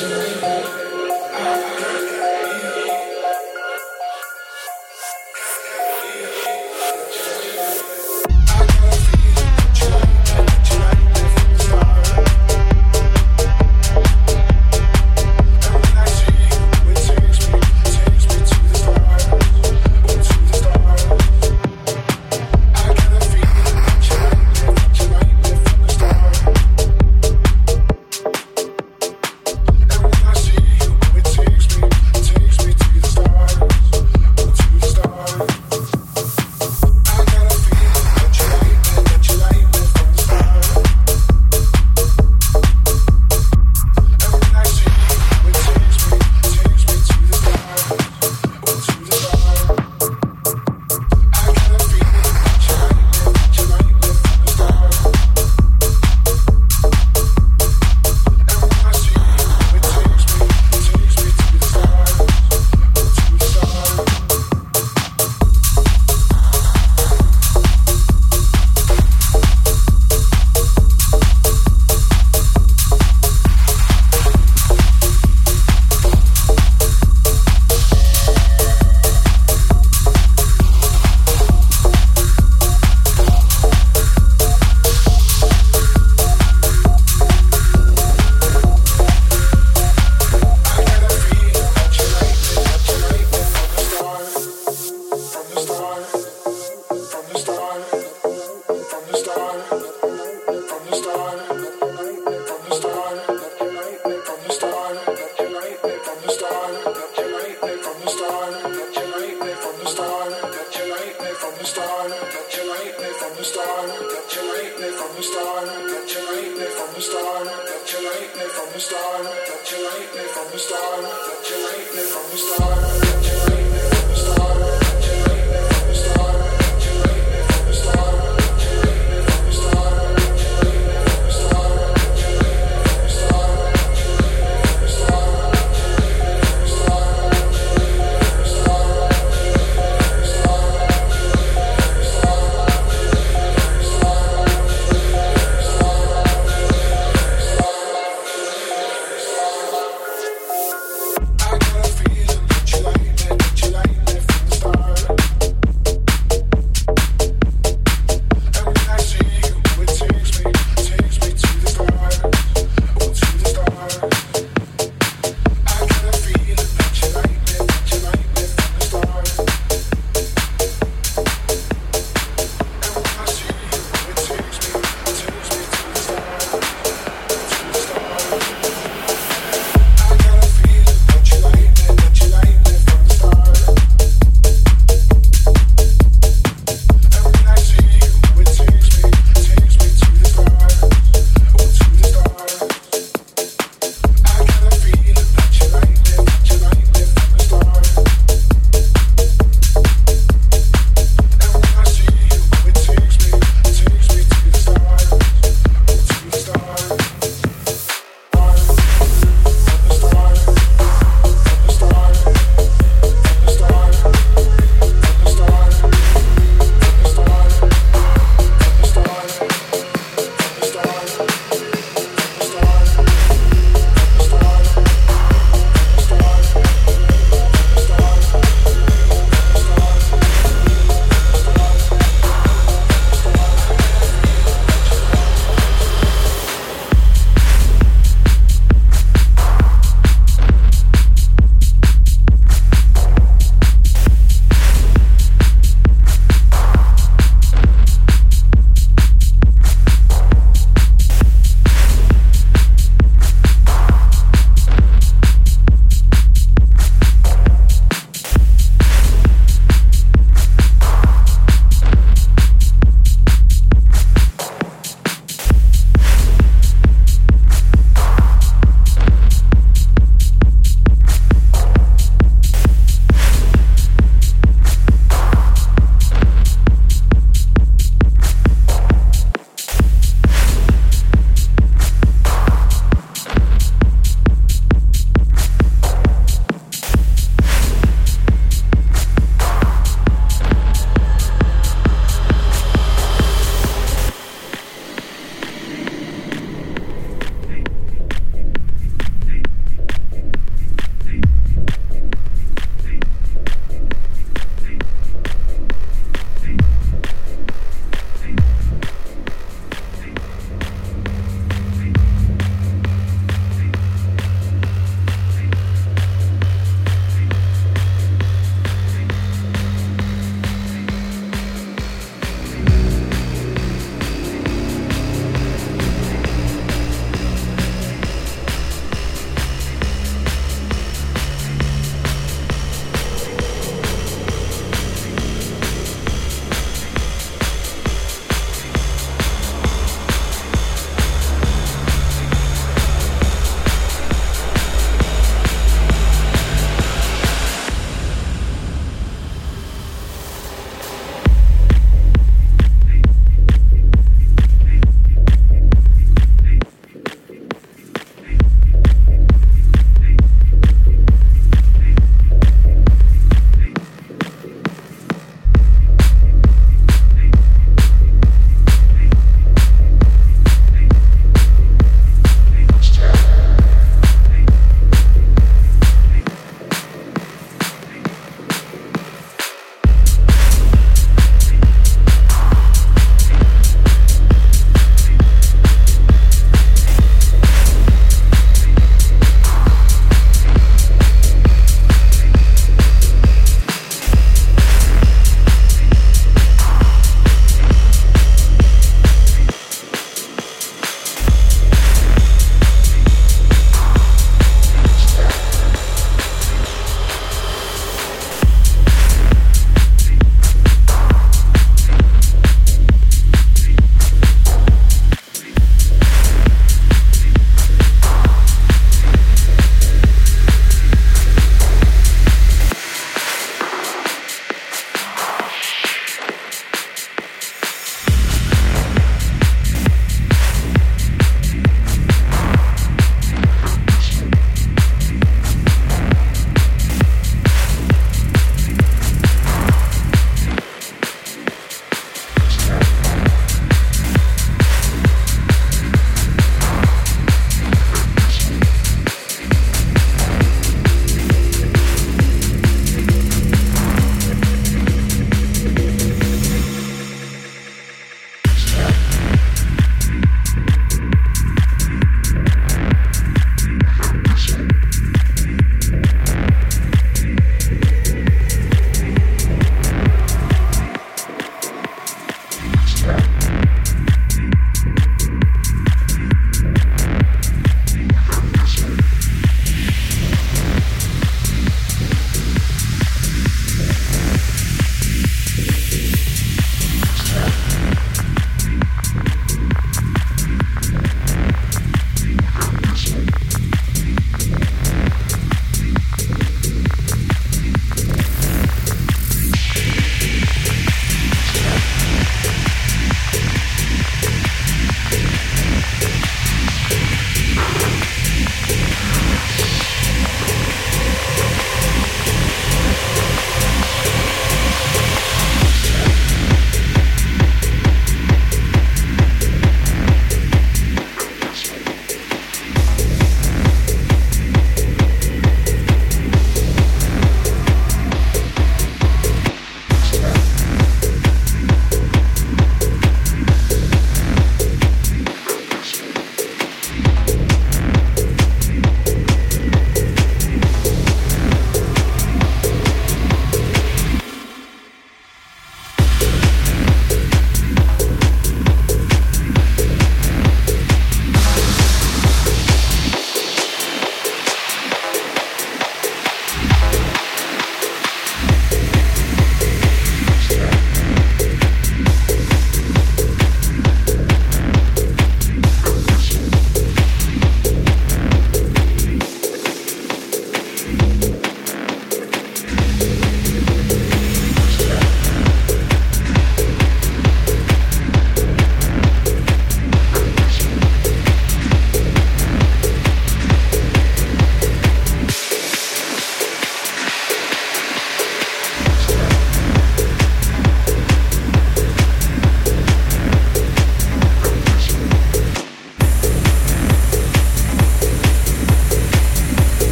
joy.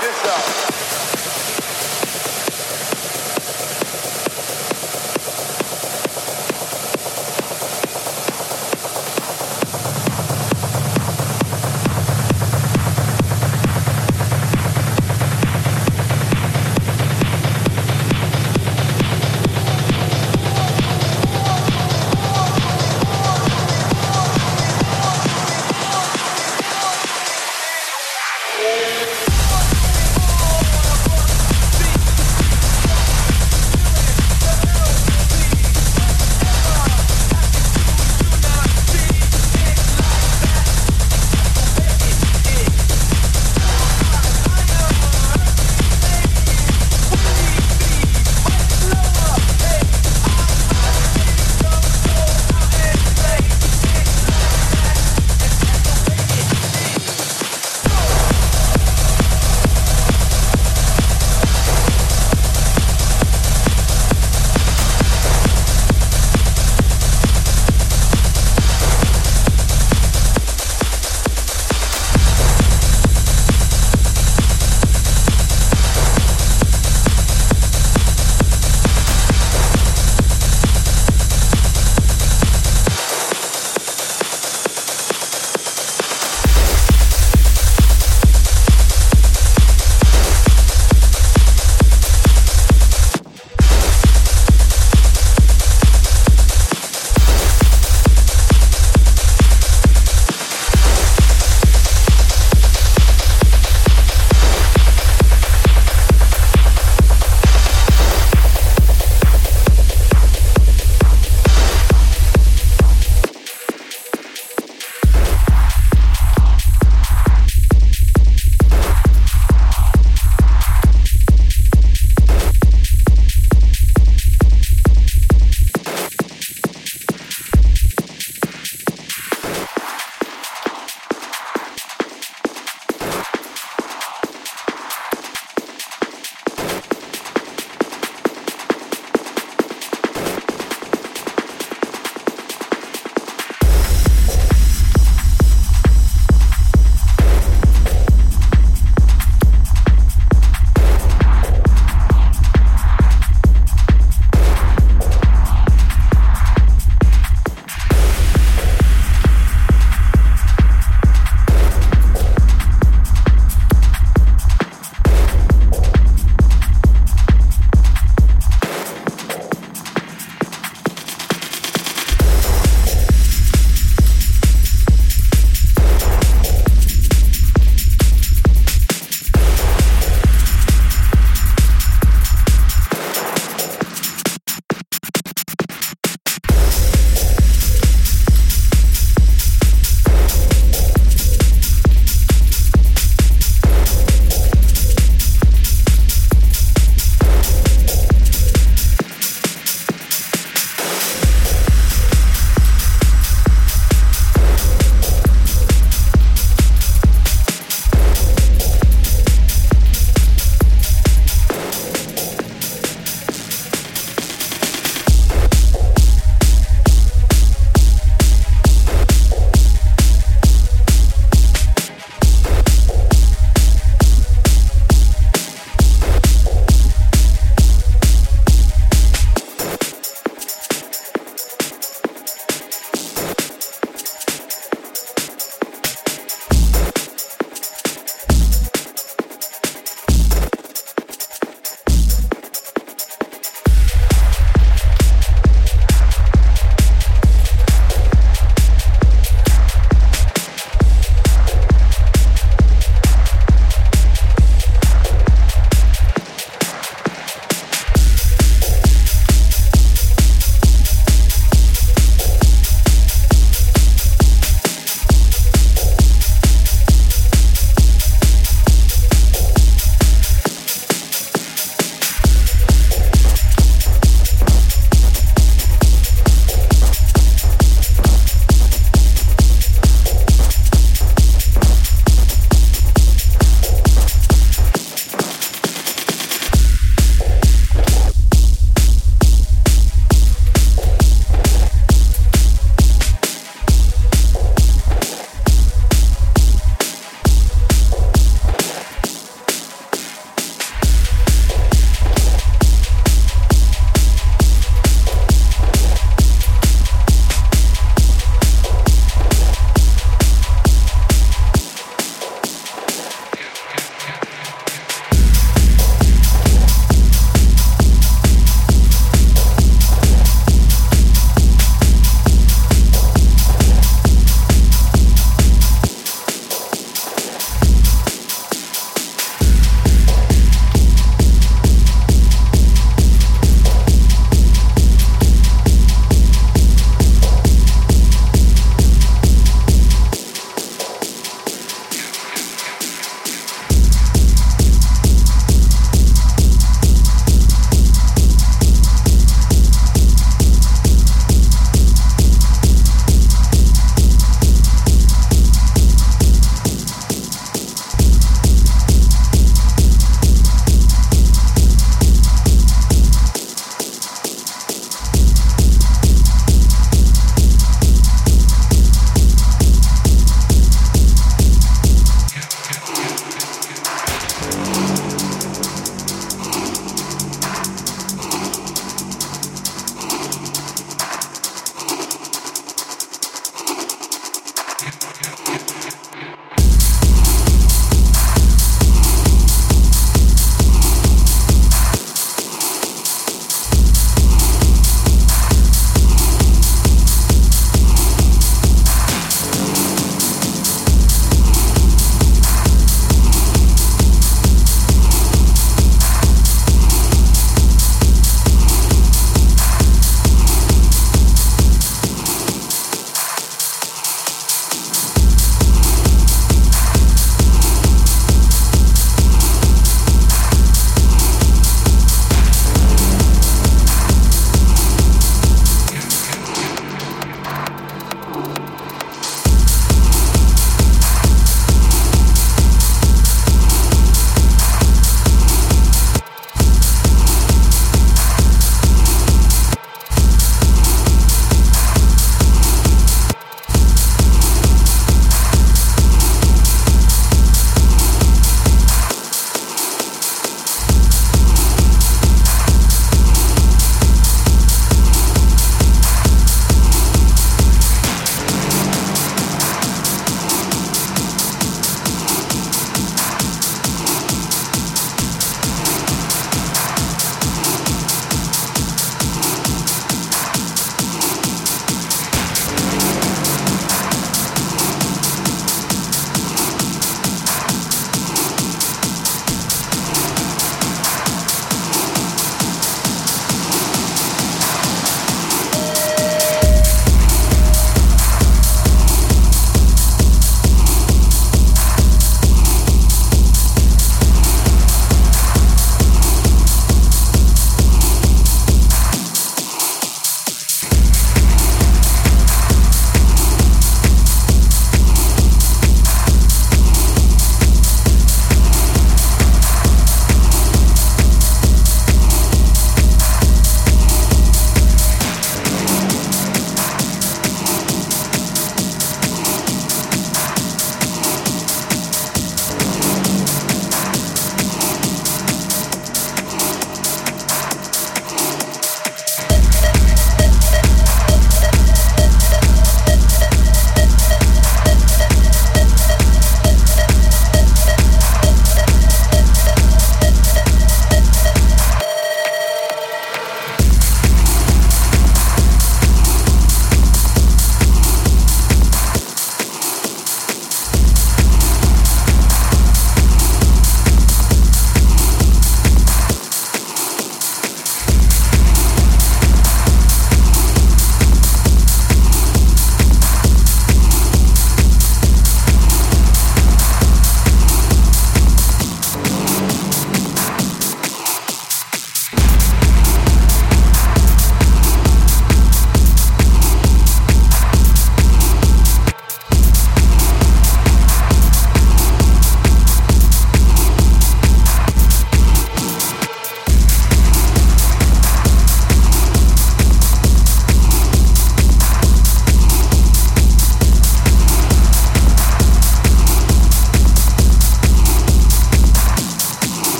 This out.